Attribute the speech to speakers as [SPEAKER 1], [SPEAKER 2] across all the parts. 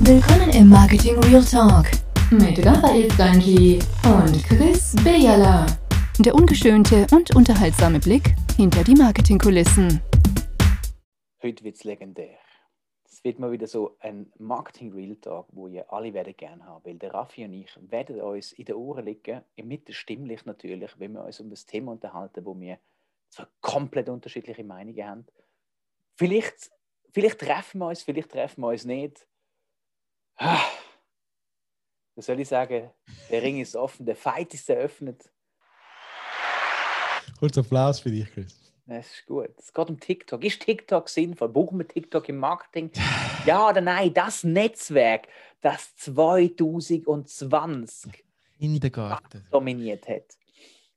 [SPEAKER 1] Willkommen im Marketing Real Talk mit Raphael Stanji und Chris Bejala. Der ungeschönte und unterhaltsame Blick hinter die Marketingkulissen.
[SPEAKER 2] Heute wird es legendär. Es wird mal wieder so ein Marketing Real Talk, wo ihr alle werden gerne haben, weil der Raffi und ich werden uns in den Ohren liegen, mit stimmlich natürlich, wenn wir uns um das Thema unterhalten, wo wir zwar komplett unterschiedliche Meinungen haben. Vielleicht, vielleicht treffen wir uns, vielleicht treffen wir uns nicht. Was soll ich sagen? Der Ring ist offen, der Fight ist eröffnet.
[SPEAKER 3] Kurz Applaus für dich, Chris.
[SPEAKER 2] Das ist gut. Es geht um TikTok. Ist TikTok sinnvoll? Brauchen wir TikTok im Marketing? Ja oder nein? Das Netzwerk, das 2020
[SPEAKER 3] Kindergarten
[SPEAKER 2] dominiert hat.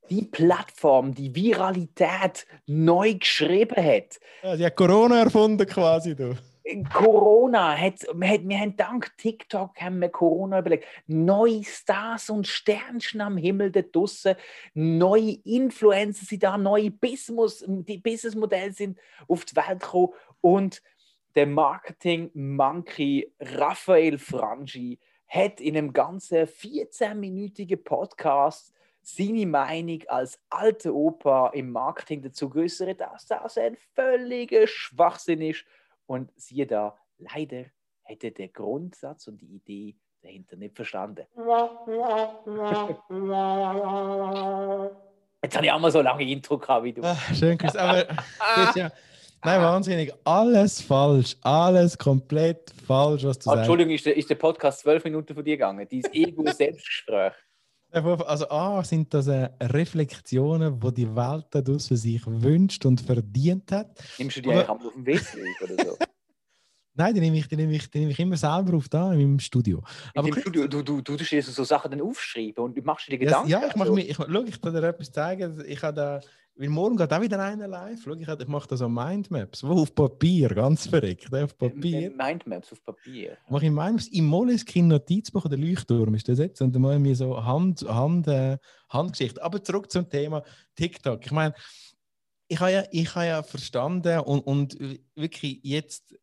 [SPEAKER 2] Die Plattform, die Viralität neu geschrieben hat.
[SPEAKER 3] Ja, sie hat Corona erfunden quasi. Du.
[SPEAKER 2] Corona, hat, wir, haben dank TikTok haben wir Corona überlegt. Neue Stars und Sternchen am Himmel da draussen, neue Influencer sind da, neue Business, die Businessmodelle sind auf die Welt gekommen und der Marketing-Monkey Raphael Frangi hat in einem ganzen 14-minütigen Podcast seine Meinung als alte Opa im Marketing dazu geäußert, dass das ein völliger Schwachsinn ist und siehe da, leider hätte der Grundsatz und die Idee dahinter nicht verstanden. Jetzt habe ich auch mal so lange Intro gehabt wie du.
[SPEAKER 3] Ach, schön, Chris. Aber Chris, ja, nein, wahnsinnig. Alles falsch. Alles komplett falsch, was du
[SPEAKER 2] oh,
[SPEAKER 3] sagst.
[SPEAKER 2] Entschuldigung, ist der, ist der Podcast zwölf Minuten von dir gegangen? Dieses Ego-Selbstgespräch.
[SPEAKER 3] Also A, sind das äh, Reflexionen, die die Welt da draussen sich wünscht und verdient hat.
[SPEAKER 2] Nimmst du die eigentlich auf dem WC oder so?
[SPEAKER 3] Nein, die nehme ich, die nehme ich, die nehme ich immer selber auf da in meinem Studio.
[SPEAKER 2] Aber Studio, du, du, du tust dir so Sachen dann aufschreiben und machst dir Gedanken.
[SPEAKER 3] Ja, ich mache mir, ich, schau, ich kann dir etwas zeigen. Ich habe da, weil morgen geht auch wieder einer live. Schau, ich, ich mache da so Mindmaps, wo auf Papier, ganz verreckt, auf Papier.
[SPEAKER 2] Mindmaps auf Papier.
[SPEAKER 3] Mache ich Mindmaps im Moleskine Notizbuch oder Leuchtturm ist das jetzt und dann mache ich mir so Hand, Hand, äh, Handgeschichte. Aber zurück zum Thema TikTok. Ich meine, ich habe ja, ich habe ja verstanden und, und wirklich jetzt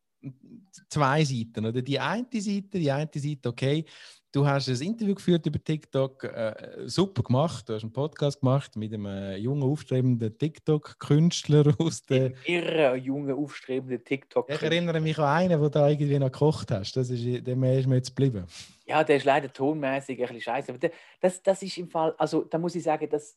[SPEAKER 3] zwei Seiten. Oder? Die eine Seite, die eine Seite, okay, du hast ein Interview geführt über TikTok, äh, super gemacht, du hast einen Podcast gemacht mit einem äh, jungen, aufstrebenden TikTok-Künstler aus der...
[SPEAKER 2] Irre, jungen, aufstrebenden tiktok
[SPEAKER 3] Ich erinnere mich an einen, der da irgendwie noch gekocht hast. Das ist, dem ist mir jetzt geblieben.
[SPEAKER 2] Ja, der ist leider tonmäßig ein bisschen scheiße. Aber das, das ist im Fall, also da muss ich sagen, das,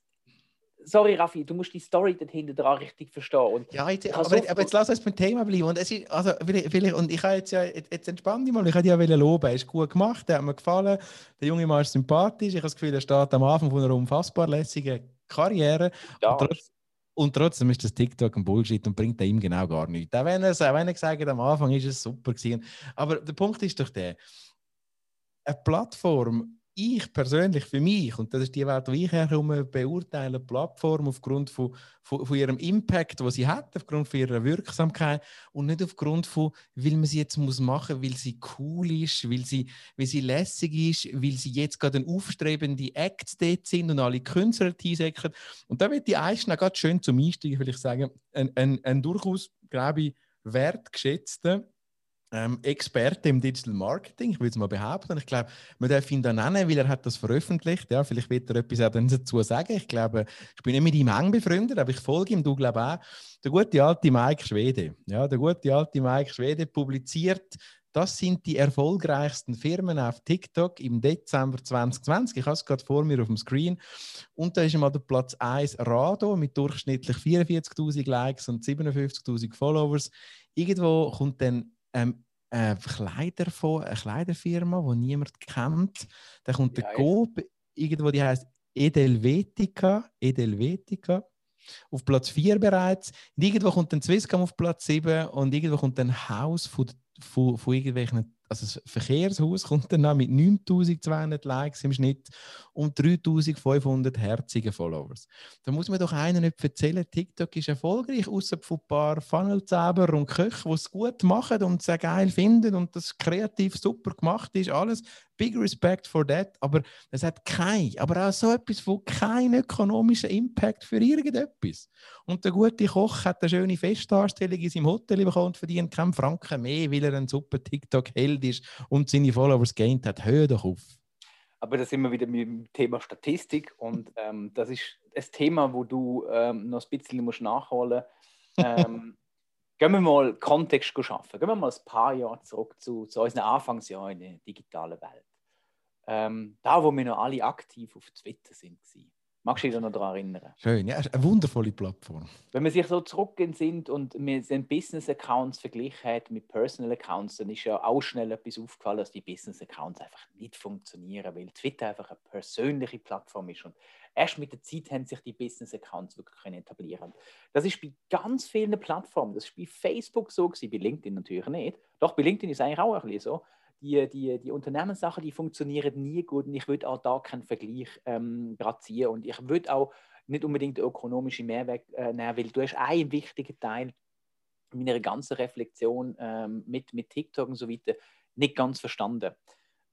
[SPEAKER 2] sorry Raffi, du musst die Story dahinter dran richtig verstehen. Und
[SPEAKER 3] ja, jetzt, aber, so aber, jetzt lass uns beim Thema bleiben. Und, es ist, also, vielleicht, und ich habe jetzt ja, jetzt entspann dich mal, ich habe dich ja loben, er ist gut gemacht, der hat mir gefallen, der junge Mann ist sympathisch, ich habe das Gefühl, er steht am Anfang von einer unfassbar lässigen Karriere. Ja. Und, trotz, und, trotzdem ist das TikTok ein Bullshit und bringt ihm genau gar nichts. Auch wenn er, auch wenn er gesagt hat, am Anfang ist es super gewesen. Aber der Punkt ist doch der, eine Plattform ich persönlich für mich, und das ist die Welt, die ich herkomme, beurteile die Plattform aufgrund von, von, von, ihrem Impact, den sie hat, aufgrund von ihrer Wirksamkeit und nicht aufgrund von, weil man sie jetzt muss machen weil sie cool ist, weil sie, weil sie lässig ist, weil sie jetzt gerade ein aufstrebende Act dort sind und alle Künstler einsäcken. Und da wird die Einstein gerade schön zum Einstieg, will ich sagen, ein, ein, ein durchaus, glaube ich, wertgeschätzter ähm, Experte im Digital Marketing, ich würde es mal behaupten. Ich glaube, man darf ihn da nennen, weil er hat das veröffentlicht. Ja, vielleicht wird er etwas auch dazu sagen. Ich glaube, ich bin nicht mit ihm eng befreundet, aber ich folge ihm, du glaube auch. Der gute alte Mike Schwede, ja, der gute alte Mike Schwede publiziert das sind die erfolgreichsten Firmen auf TikTok im Dezember 2020. Ich habe es gerade vor mir auf dem Screen. Und da ist einmal der Platz 1 Rado mit durchschnittlich 44.000 Likes und 57.000 Followers. Irgendwo kommt dann ähm, ein Kleider von, eine Kleiderfirma, die niemand kennt. Da kommt ja, der Coop, irgendwo, die heißt Edelvetica, Edelvetica. Auf Platz 4 bereits. Und irgendwo kommt dann Swisscom auf Platz 7 und irgendwo kommt ein Haus von, von, von irgendwelchen also das Verkehrshaus kommt dann mit 9200 Likes im Schnitt und 3500 herzigen Followers. Da muss man doch einen nicht erzählen, TikTok ist erfolgreich, außer von ein paar Funnelzauber und Köche, die es gut machen und es geil finden und das kreativ super gemacht ist, alles. Big Respect for that, aber es hat kein, aber auch so etwas von keinen ökonomischen Impact für irgendetwas. Und der gute Koch hat eine schöne Festdarstellung in seinem Hotel bekommen und verdient keinen Franken mehr, weil er ein super TikTok-Held wild ist und seine Followers gained hat. Hör doch auf.
[SPEAKER 2] Aber da sind wir wieder mit dem Thema Statistik und ähm, das ist ein Thema, wo du ähm, noch ein bisschen musst nachholen musst. Ähm, gehen wir mal Kontext schaffen. Gehen wir mal ein paar Jahre zurück zu, zu unseren Anfangsjahren in der digitalen Welt. Ähm, da, wo wir noch alle aktiv auf Twitter sind. Gewesen. Magst du dich noch daran erinnern?
[SPEAKER 3] Schön, ja, eine wundervolle Plattform.
[SPEAKER 2] Wenn man sich so zurückgehen sind und wir den Business-Accounts verglichen hat mit Personal-Accounts, dann ist ja auch schnell etwas aufgefallen, dass die Business-Accounts einfach nicht funktionieren, weil Twitter einfach eine persönliche Plattform ist. Und erst mit der Zeit haben sich die Business-Accounts wirklich etablieren Das ist bei ganz vielen Plattformen, das ist bei Facebook so gewesen, bei LinkedIn natürlich nicht. Doch, bei LinkedIn ist es eigentlich auch ein bisschen so die, die, die Unternehmenssachen, die funktionieren nie gut und ich würde auch da keinen Vergleich ähm, ziehen und ich würde auch nicht unbedingt ökonomische Mehrwert äh, nehmen, weil du hast einen wichtigen Teil meiner ganzen Reflexion ähm, mit, mit TikTok und so weiter nicht ganz verstanden.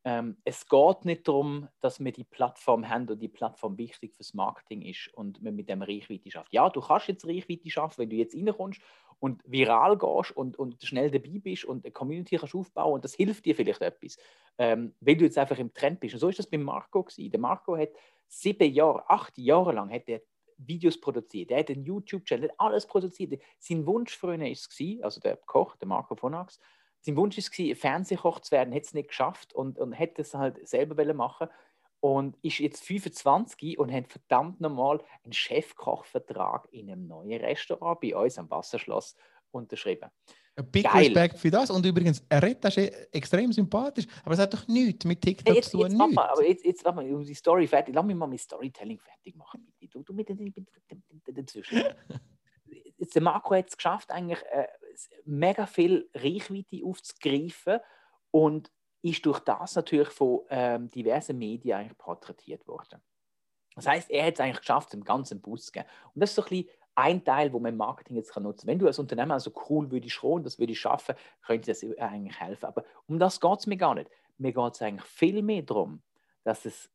[SPEAKER 2] Ähm, es geht nicht darum, dass wir die Plattform haben und die Plattform wichtig fürs Marketing ist und man mit dem Reichweite schafft. Ja, du kannst jetzt Reichweite schaffen, wenn du jetzt reinkommst und viral gehst und, und schnell dabei bist und eine Community kannst aufbauen und das hilft dir vielleicht etwas, ähm, weil du jetzt einfach im Trend bist. Und so ist das bei Marco gewesen. Der Marco hat sieben Jahre, acht Jahre lang hat er Videos produziert, er hat einen YouTube-Channel, alles produziert. Sein Wunsch früher war es, also der Koch, der Marco von Ax, sein Wunsch war es, Fernsehkoch zu werden, hat es nicht geschafft und, und hätte es halt selber machen und ist jetzt 25 und hat verdammt nochmal einen Chefkochvertrag in einem neuen Restaurant bei uns am Wasserschloss unterschrieben.
[SPEAKER 3] Ein big Geil. Respekt für das. Und übrigens, er redet das extrem sympathisch, aber es hat doch nichts mit TikTok
[SPEAKER 2] hey, zu
[SPEAKER 3] tun. Jetzt,
[SPEAKER 2] mal, aber jetzt, jetzt mal um die Story fertig. Lass mich mal mit Storytelling fertig machen. Du, du mit dazwischen. jetzt, der Marco hat es geschafft, eigentlich äh, mega viel Reichweite aufzugreifen und ist durch das natürlich von ähm, diversen Medien eigentlich porträtiert worden. Das heißt, er hat es eigentlich geschafft, im ganzen Bus zu gehen. Und das ist so ein ein Teil, wo man Marketing jetzt kann nutzen kann. Wenn du als Unternehmer also cool würdest schon, das würde ich schaffen, könnte das eigentlich helfen. Aber um das geht es mir gar nicht. Mir geht es eigentlich viel mehr darum, dass es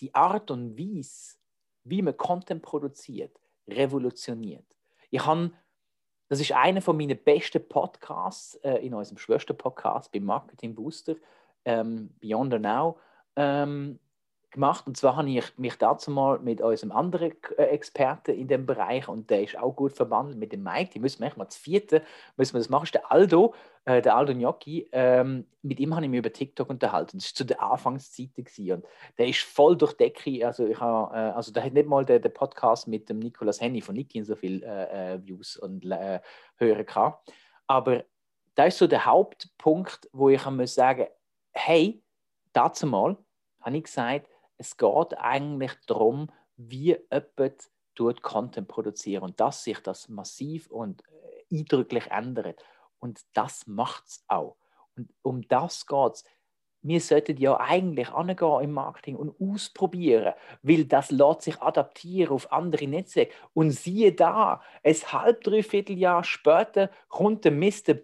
[SPEAKER 2] die Art und Weise, wie man Content produziert, revolutioniert. Ich habe das ist einer von meinen besten Podcasts äh, in unserem Schwester-Podcast beim Marketing Booster, ähm, Beyond Now, ähm, gemacht. Und zwar habe ich mich dazu mal mit unserem anderen äh, Experten in dem Bereich und der ist auch gut verwandelt mit dem Mike. Die müssen wir mal das vierte, müssen wir das machen. Das ist der Aldo, äh, der Aldo Gnocchi. Ähm, mit ihm habe ich mich über TikTok unterhalten. Das war zu der Anfangszeit und der ist voll durch Decke. Also ich habe, äh, also da hat nicht mal der, der Podcast mit dem Nicolas Henny von Niki so viele äh, äh, Views und äh, Hörer gehabt. Aber da ist so der Hauptpunkt, wo ich muss sagen, hey, dazu mal habe ich gesagt, es geht eigentlich darum, wie jemand tut Content produzieren und dass sich das massiv und äh, eindrücklich ändert. Und das macht es auch. Und um das geht es. Wir sollten ja eigentlich angehen im Marketing und ausprobieren, weil das lässt sich adaptieren auf andere Netzwerke. Und siehe da, ein halb, dreiviertel Jahr später kommt der Mr.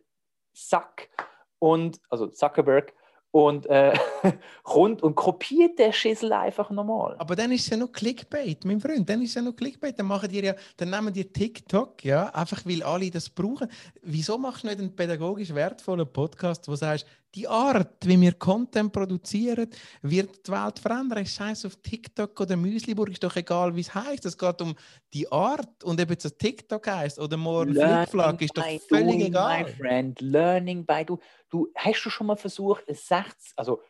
[SPEAKER 2] Sack und, also Zuckerberg und äh, rund und kopiert der Schissel einfach nochmal.
[SPEAKER 3] Aber dann ist es ja noch Clickbait, mein Freund. Dann ist es ja noch Clickbait. Dann machen die ja, dann nehmen die TikTok, ja, einfach weil alle das brauchen. Wieso machst du nicht einen pädagogisch wertvollen Podcast, wo du sagst, die Art, wie wir Content produzieren, wird die Welt verändern. Scheiß auf TikTok oder Müsliburg, ist doch egal, wie es heißt. Es geht um die Art und ob es TikTok heißt oder morgen Flugflag, ist doch völlig doing, egal.
[SPEAKER 2] My friend, learning by du. Du hast du schon mal versucht, 60, also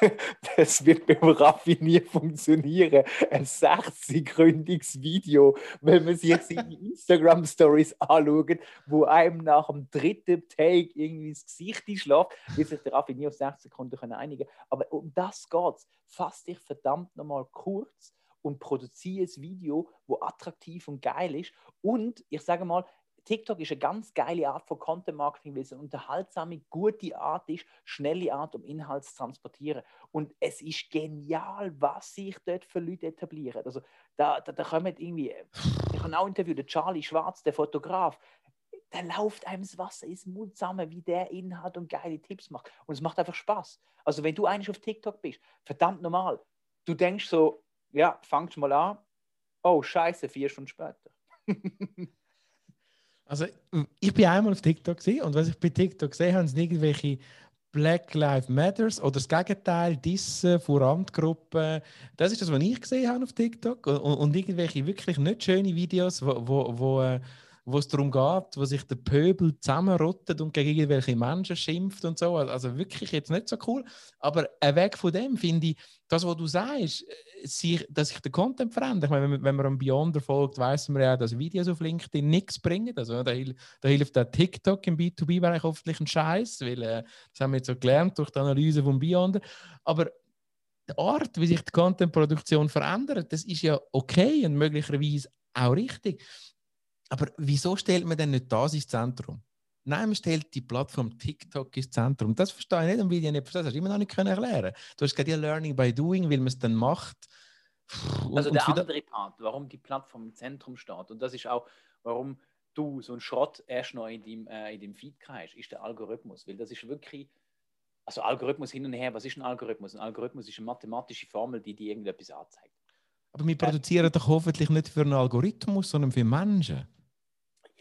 [SPEAKER 2] das wird beim Raffi nie funktionieren. Ein 60-gründiges Video, wenn man sich seine Instagram-Stories anschaut, wo einem nach dem dritten Take irgendwie ins Gesicht schlägt, wird sich der Raffi nie auf 60 Sekunden einigen Aber um das geht es. Fass dich verdammt nochmal kurz und produziere ein Video, wo attraktiv und geil ist. Und ich sage mal, TikTok ist eine ganz geile Art von Content Marketing, weil es eine unterhaltsame, gute Art ist, schnelle Art, um Inhalt zu transportieren. Und es ist genial, was sich dort für Leute etablieren. Also da, da, da kommen irgendwie, ich habe auch interviewt, der Charlie Schwarz, der Fotograf, da läuft einem das Wasser ins Mund zusammen, wie der Inhalt und geile Tipps macht. Und es macht einfach Spaß. Also wenn du eigentlich auf TikTok bist, verdammt normal, du denkst so, ja, fangst mal an, oh scheiße, vier Stunden später.
[SPEAKER 3] Also, ich bin einmal auf TikTok gesehen und was ich bei TikTok sehe, haben es irgendwelche Black Lives Matters oder das Gegenteil, Dissen vor Randgruppen. Das ist das, was ich gesehen habe auf TikTok. Und, und irgendwelche wirklich nicht schöne Videos, wo, wo, wo, äh, wo es darum geht, wo sich der Pöbel zusammenrottet und gegen irgendwelche Menschen schimpft und so. Also wirklich jetzt nicht so cool. Aber weg von dem finde ich, das, was du sagst, sich, dass sich der Content verändert. Ich meine, wenn, wenn man einem Beyonder folgt, weiß man ja, dass Videos auf LinkedIn nichts bringen. Also, da, da hilft der TikTok im B2B-Bereich hoffentlich ein Scheiß, weil äh, das haben wir jetzt so gelernt durch die Analyse von Beyonder. Aber die Art, wie sich die Content-Produktion verändert, das ist ja okay und möglicherweise auch richtig. Aber wieso stellt man denn nicht das ins Zentrum? Nein, man stellt die Plattform TikTok ins Zentrum. Das verstehe ich nicht und will ich nicht verstehen. Das hast du immer noch nicht erklären Du hast gerade ja Learning by Doing, weil man es dann macht.
[SPEAKER 2] Und, also der andere Part, warum die Plattform im Zentrum steht und das ist auch, warum du so einen Schrott erst noch in deinem, äh, in deinem Feed hast, ist der Algorithmus. Weil das ist wirklich, also Algorithmus hin und her, was ist ein Algorithmus? Ein Algorithmus ist eine mathematische Formel, die dir irgendetwas anzeigt.
[SPEAKER 3] Aber wir produzieren doch hoffentlich nicht für einen Algorithmus, sondern für Menschen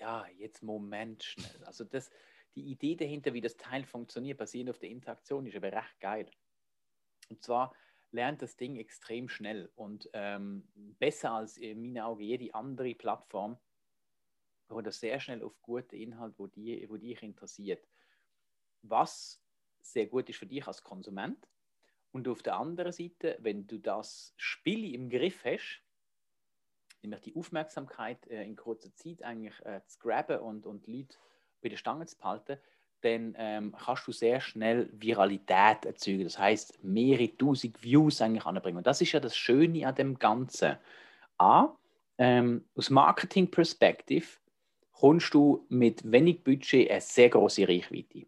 [SPEAKER 2] ja, jetzt Moment schnell. Also das, die Idee dahinter, wie das Teil funktioniert, basierend auf der Interaktion, ist aber recht geil. Und zwar lernt das Ding extrem schnell und ähm, besser als in meinen Augen jede andere Plattform, wo das sehr schnell auf gute Inhalt, wo die, wo dich interessiert. Was sehr gut ist für dich als Konsument. Und auf der anderen Seite, wenn du das Spiel im Griff hast, nämlich die Aufmerksamkeit äh, in kurzer Zeit eigentlich äh, zu graben und, und Leute bei der Stange zu behalten, dann ähm, kannst du sehr schnell Viralität erzeugen. Das heißt, mehrere tausend Views eigentlich anbringen. Und das ist ja das Schöne an dem Ganzen. A, ähm, aus Marketing-Perspektive kommst du mit wenig Budget eine sehr große Reichweite.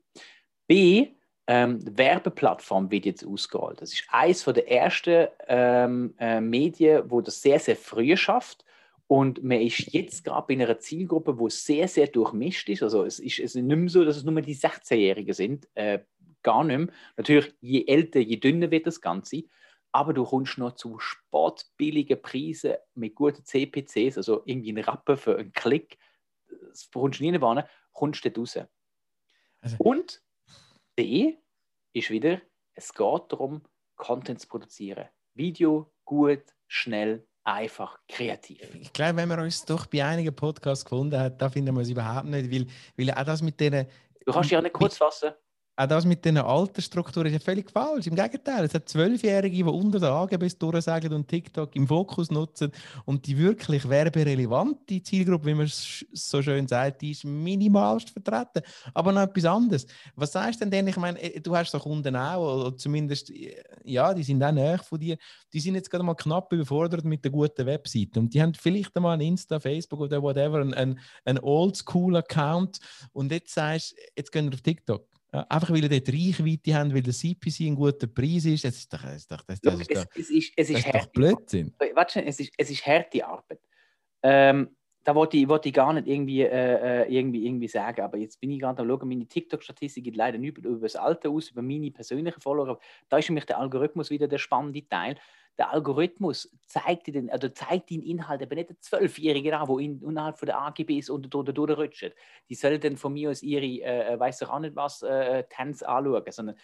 [SPEAKER 2] B, ähm, die Werbeplattform wird jetzt ausgerollt. Das ist eines der ersten ähm, äh, Medien, wo das sehr, sehr früh schafft. Und man ist jetzt gerade bei einer Zielgruppe, wo sehr, sehr durchmischt ist. Also es ist, es ist nicht mehr so, dass es nur die 16-Jährigen sind. Äh, gar nicht mehr. Natürlich, je älter, je dünner wird das Ganze. Aber du kommst noch zu sportbilligen Preisen mit guten CPCs, also irgendwie ein Rappen für einen Klick. Das kommst du nie rein, kommst du raus. Also. Und D ist wieder, es geht darum, Content zu produzieren. Video, gut, schnell, einfach, kreativ.
[SPEAKER 3] Ich glaube, wenn man uns doch bei einigen Podcasts gefunden hat, da finden wir es überhaupt nicht, weil, weil auch das mit denen...
[SPEAKER 2] Du kannst dich auch nicht kurz fassen
[SPEAKER 3] auch das mit den Altersstrukturen ist ja völlig falsch. Im Gegenteil, es hat Zwölfjährige, die unter den AGBs durchsagen und TikTok im Fokus nutzen und die wirklich werberelevante Zielgruppe, wie man es so schön sagt, die ist minimalst vertreten. Aber noch etwas anderes. Was sagst du denn? Ich meine, äh, du hast so Kunden auch, oder zumindest, äh, ja, die sind auch näher von dir. Die sind jetzt gerade mal knapp überfordert mit der guten Webseite und die haben vielleicht einmal ein Insta, Facebook oder whatever, ein, ein Oldschool-Account und jetzt sagst du, jetzt gehen wir auf TikTok einfach weil ihr dort Reichweite haben, weil der CPC ein guter Preis ist. Es ist doch, es ist doch, das, das ist doch, es, ist, es ist, ist doch Blödsinn.
[SPEAKER 2] Warte, es ist, es ist harte Arbeit. Ähm, da wollte ich, wollte ich gar nicht irgendwie, äh, äh, irgendwie, irgendwie sagen, aber jetzt bin ich gerade am schauen, meine TikTok-Statistik geht leider nicht über, über das Alter aus, über meine persönlichen Follower. Da ist für mich der Algorithmus wieder der spannende Teil der Algorithmus zeigt den, oder zeigt den Inhalt aber nicht der Zwölfjährige an, wo in, innerhalb von der AGBs unter oder durchrutscht. Die sollen dann von mir aus ihre, äh, äh weiß auch nicht was, äh, Tänze anschauen, sondern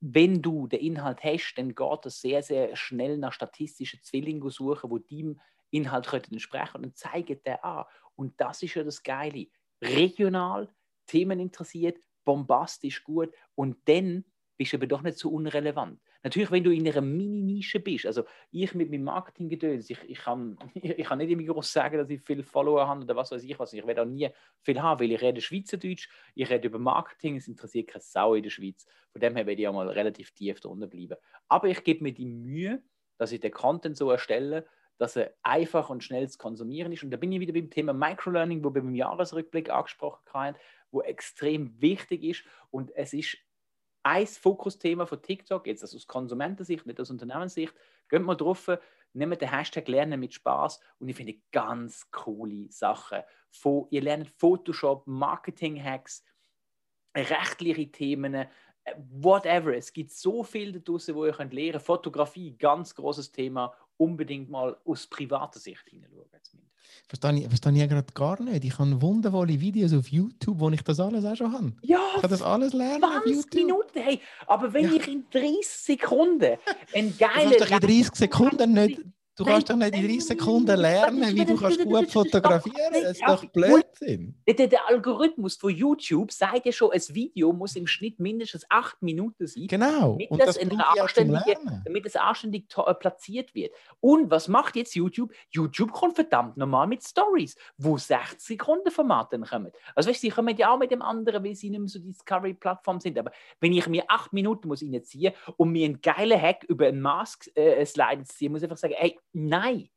[SPEAKER 2] wenn du den Inhalt hast, dann geht das sehr, sehr schnell nach statistischen Zwillingen suchen, wo dem Inhalt entsprechen und zeigen den an. Und das ist ja das Geile. Regional, Themen interessiert, bombastisch gut und dann bist du aber doch nicht so unrelevant. Natürlich, wenn du in einer Mini-Nische bist, also ich mit meinem Marketing-Gedöns, ich, ich, kann, ich, kann nicht immer groß sagen, dass ich viele Follower habe oder was weiß ich was. Ich werde auch nie viel haben, weil ich rede Schweizerdeutsch, ich rede über Marketing, es interessiert keine Sau in der Schweiz. Von dem her werde ich auch mal relativ tief drunter bleiben. Aber ich gebe mir die Mühe, dass ich den Content so erstelle, dass er einfach und schnell zu konsumieren ist. Und da bin ich wieder beim Thema Microlearning, wo wir beim Jahresrückblick angesprochen haben, wo extrem wichtig ist. Und es ist ein Fokusthema von TikTok, jetzt aus Konsumentensicht, nicht aus Unternehmenssicht, geht mal drauf, nehmt den Hashtag Lernen mit Spaß und ich finde ganz coole Sachen. Von, ihr lernt Photoshop, Marketing-Hacks, rechtliche Themen, äh, whatever. Es gibt so viel da draußen, wo ihr könnt lernen. Fotografie, ganz großes Thema. Unbedingt mal aus privater Sicht hineinschauen.
[SPEAKER 3] Verstehe ich, verstehe ich gerade gar nicht. Ich habe wundervolle Videos auf YouTube, wo ich das alles auch schon habe.
[SPEAKER 2] Ja,
[SPEAKER 3] Ich kann das alles lernen auf
[SPEAKER 2] 20
[SPEAKER 3] YouTube.
[SPEAKER 2] Minuten, hey. Aber wenn
[SPEAKER 3] Ja.
[SPEAKER 2] ich in 30 Sekunden einen
[SPEAKER 3] Du
[SPEAKER 2] geilen...
[SPEAKER 3] kannst doch in 30 Sekunden nicht, du
[SPEAKER 2] Nein,
[SPEAKER 3] kannst doch nicht in 30
[SPEAKER 2] nein,
[SPEAKER 3] Sekunden lernen, wie du kannst gut fotografieren. Das ist doch Blödsinn.
[SPEAKER 2] Der, der Algorithmus von YouTube sagt ja schon, ein Video muss im Schnitt mindestens 8 Minuten sein.
[SPEAKER 3] Genau.
[SPEAKER 2] Damit
[SPEAKER 3] Und
[SPEAKER 2] das
[SPEAKER 3] das
[SPEAKER 2] damit es anständig äh, platziert wird. Und was macht jetzt YouTube? YouTube kommt verdammt normal mit Stories, wo 60 Sekunden Format dann kommen. Also weißt du, sie kommen ja auch mit dem anderen, weil sie nicht mehr so Discovery-Plattform sind. Aber wenn ich mir acht Minuten muss reinziehen und mir einen geilen Hack über einen Mask-Slide ziehen, muss ich einfach sagen, ey, nein,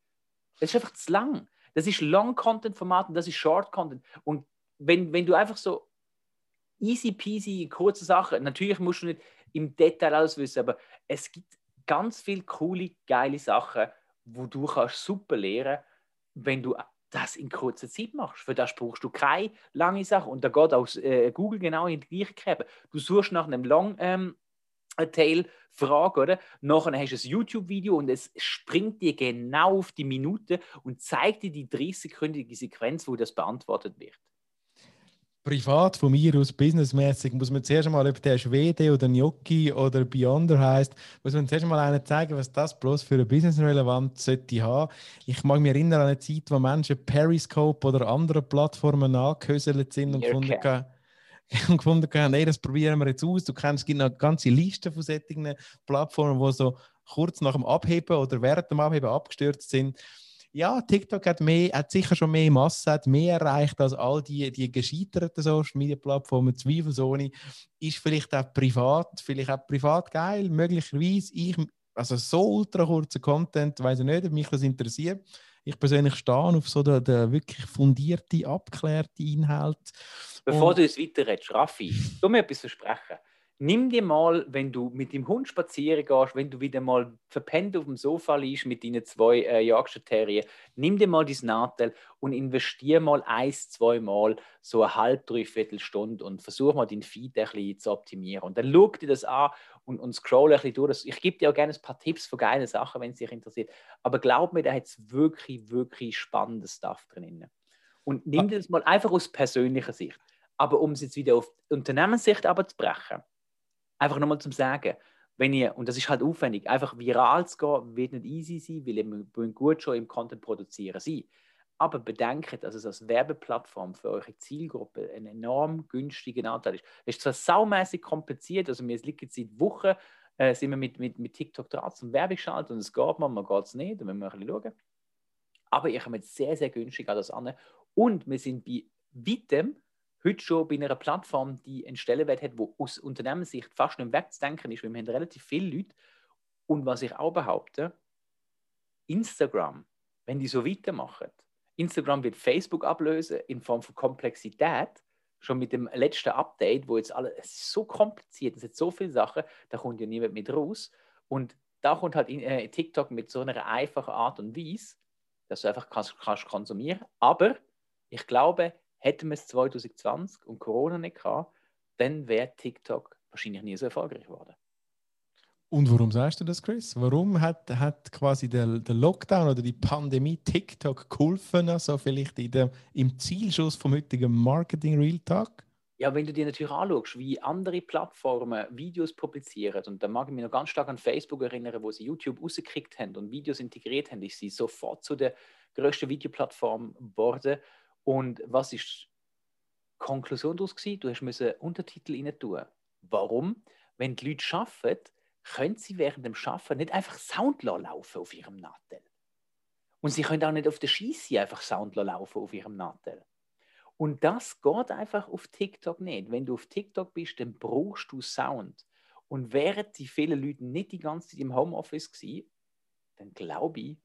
[SPEAKER 2] das ist einfach zu lang. Das ist Long-Content-Format und das ist Short-Content. Und wenn, wenn du einfach so easy peasy, kurze Sachen, natürlich musst du nicht im Detail alles wissen, aber es gibt ganz viele coole, geile Sachen, wo du kannst super lernen, wenn du das in kurzer Zeit machst. Für das brauchst du keine lange Sache. Und da geht auch äh, Google genau in die gleiche Kerbe. Du suchst nach einem Long ähm, Tail Frage, oder? Nachher hast du ein YouTube-Video und es springt dir genau auf die Minute und zeigt dir die 30-sekündige Sequenz, wo das beantwortet wird.
[SPEAKER 3] Privat von mir aus, businessmäßig, muss man zuerst einmal, ob der Schwede oder Gnocchi oder Beyonder heißt, muss man zuerst einmal einen zeigen, was das bloß für eine Business-Relevanz sollte haben. Ich mag mich erinnern an eine Zeit, wo Menschen Periscope oder andere Plattformen angehöselt sind und gefunden haben, und gefunden hey, das probieren wir jetzt aus. Du kennst, es gibt eine ganze Liste von solchen Plattformen, die so kurz nach dem Abheben oder während dem Abheben abgestürzt sind. Ja, TikTok hat, mehr, hat sicher schon mehr Masse, hat mehr erreicht als all die, die gescheiterten Social Media Plattformen, zweifelsohne. Ist vielleicht auch privat, vielleicht auch privat geil, möglicherweise. Ich, also so ultra kurzer Content, weiß ich nicht, ob mich das interessiert. Ich persönlich stehe auf so den, den wirklich fundierte, abgeklärte Inhalt.
[SPEAKER 2] Bevor
[SPEAKER 3] Und-
[SPEAKER 2] du es weiterredest, Raffi, tu mir etwas versprechen. Nimm dir mal, wenn du mit dem Hund spazieren gehst, wenn du wieder mal verpennt auf dem Sofa liegst mit deinen zwei äh, Yorkshire Terrier, nimm dir mal dein Nadel und investier mal eins, zwei Mal so eine halbe, dreiviertel Stunde und versuch mal deinen Feed ein bisschen zu optimieren. Und dann schau dir das an und, und scroll ein bisschen durch. Das- Ich gebe dir auch gerne ein paar Tipps von geilen Sachen, wenn es dich interessiert. Aber glaub mir, da hat es wirklich, wirklich spannendes Stuff drin. Und nimm dir das mal einfach aus persönlicher Sicht. Aber um es jetzt wieder auf Unternehmenssicht abzubrechen, einfach nochmal zum Sagen, wenn ihr, und das ist halt aufwendig, einfach viral zu gehen, wird nicht easy sein, weil ihr gut schon im Content produzieren sein. Aber bedenkt, dass es als Werbeplattform für eure Zielgruppe ein enorm günstiger Anteil ist. Es ist zwar saumäßig kompliziert, also wir liegen seit Wochen, äh, sind wir mit, mit, mit TikTok dran zum Werbung schalten und es geht manchmal geht es nicht, da müssen wir ein bisschen schauen. Aber ihr kommt sehr, sehr günstig an das an. Und wir sind bei weitem heute schon bei einer Plattform, die einen Stellenwert hat, wo aus Unternehmenssicht fast nicht wegzudenken ist, weil wir haben relativ viele Leute. Und was ich auch behaupte, Instagram, wenn die so weitermachen, Instagram wird Facebook ablösen in Form von Komplexität, schon mit dem letzten Update, wo jetzt alles, es ist so kompliziert, es sind so viele Sachen, da kommt ja niemand mit raus. Und da kommt halt in, äh, TikTok mit so einer einfachen Art und Weise, dass du einfach kannst, kannst konsumieren. Aber ich glaube, hätten wir es 2020 und Corona nicht gehabt, dann wäre TikTok wahrscheinlich nie so erfolgreich geworden.
[SPEAKER 3] Und warum sagst du das, Chris? Warum hat, hat quasi der, der Lockdown oder die Pandemie TikTok geholfen, also vielleicht in der, im Zielschuss vom heutigen Marketing Real Talk?
[SPEAKER 2] Ja, wenn du dir natürlich anschaust, wie andere Plattformen Videos publizieren, und da mag ich mich noch ganz stark an Facebook erinnern, wo sie YouTube rausgekriegt haben und Videos integriert haben, ist sie sofort zu der größten Videoplattform geworden. Und was ist die Konklusion daraus? Du hast müssen Untertitel rein tun. Warum? Wenn die Leute arbeiten, können sie während dem Arbeiten nicht einfach Sound laufen auf ihrem Nadel. Und sie können auch nicht auf der Scheisse einfach Sound laufen auf ihrem Nadel. Und das geht einfach auf TikTok nicht. Wenn du auf TikTok bist, dann brauchst du Sound. Und wären die vielen Leute nicht die ganze Zeit im Homeoffice gewesen, dann glaube ich,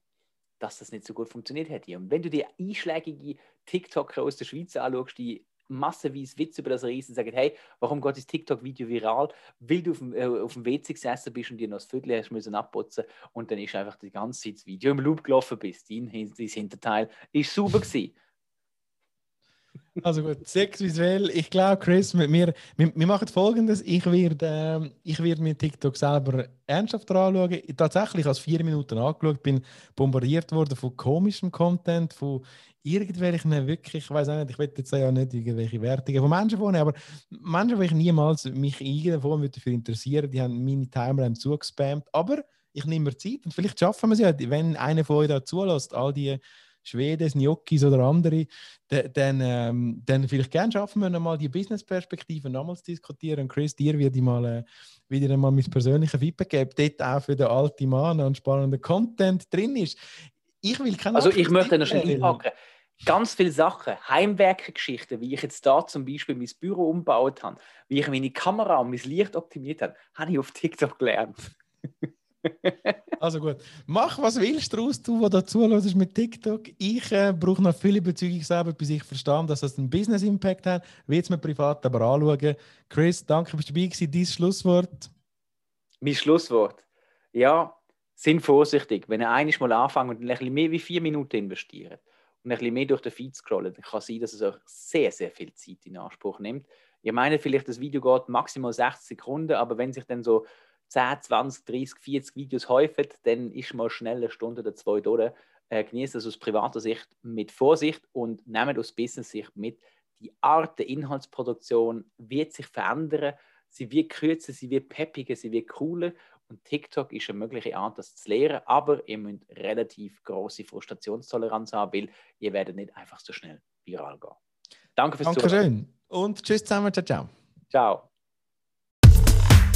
[SPEAKER 2] dass das nicht so gut funktioniert hätte. Und wenn du dir einschlägige TikToker aus der Schweiz anschaust, die massenweise Witze über das Riesen sagen, hey, warum geht das TikTok-Video viral? Weil du auf dem, äh, auf dem WC gesessen bist und dir noch das Viertel hast müssen abputzen und dann ist einfach die ganze Zeit das Video im Loop gelaufen bist. Dein, dein Hinterteil ist super gewesen.
[SPEAKER 3] Also gut, sexvisuell. Ich glaube, Chris, wir, wir, wir machen folgendes. Ich werde, äh, ich werde mir TikTok selber ernsthaft anschauen. Ich tatsächlich als vier Minuten angeschaut, bin bombardiert worden von komischem Content, von irgendwelchen wirklich, ich weiß nicht, ich will jetzt ja nicht irgendwelche Wertungen von Menschen vornehmen, aber Menschen, die ich niemals mich Form dafür interessieren, die haben meine Timeline zugespammt. Aber ich nehme mir Zeit und vielleicht schaffen wir es ja, wenn einer von euch da zulässt, all die Schweden, Gnocchis oder andere, dann, ähm, dann vielleicht gerne schaffen wir nochmal die Business-Perspektive nochmals diskutieren. Und Chris, dir werde ich mal äh, wieder einmal mein persönliches Feedback geben, dort auch für den alten Mann und spannender Content drin ist. Ich will keine
[SPEAKER 2] Also ich möchte noch schnell einpacken. Ganz viele Sachen, Heimwerkergeschichten, wie ich jetzt da zum Beispiel mein Büro umgebaut habe, wie ich meine Kamera und mein Licht optimiert habe, habe ich auf TikTok gelernt.
[SPEAKER 3] Also gut, mach was willst du daraus, du, der dazu hörst mit TikTok. Ich äh, brauche noch viele Überzeugung selber, bis ich verstehe, dass das einen Business-Impact hat. Will es mir privat aber anschauen. Chris, danke, bist du dabei gewesen. Dein Schlusswort?
[SPEAKER 2] Mein Schlusswort? Ja, sind vorsichtig. Wenn ihr einiges mal anfangen und ein bisschen mehr wie vier Minuten investiert und ein bisschen mehr durch den Feed scrollen, dann kann es sein, dass es euch sehr, sehr viel Zeit in Anspruch nimmt. Ihr meint vielleicht, das Video geht maximal 60 Sekunden, aber wenn sich dann so 10, 20, 30, 40 Videos häufen, dann ist mal schnell eine Stunde oder zwei durch. Äh, genießt das aus privater Sicht mit Vorsicht und nehmt aus Business-Sicht mit. Die Art der Inhaltsproduktion wird sich verändern. Sie wird kürzer, sie wird peppiger, sie wird cooler. Und TikTok ist eine mögliche Art, das zu lernen. Aber ihr müsst relativ große Frustrationstoleranz haben, weil ihr werdet nicht einfach so schnell viral gehen. Danke fürs
[SPEAKER 3] Dankeschön. Zuhören. Und tschüss zusammen. Ciao, ciao.
[SPEAKER 2] Ciao.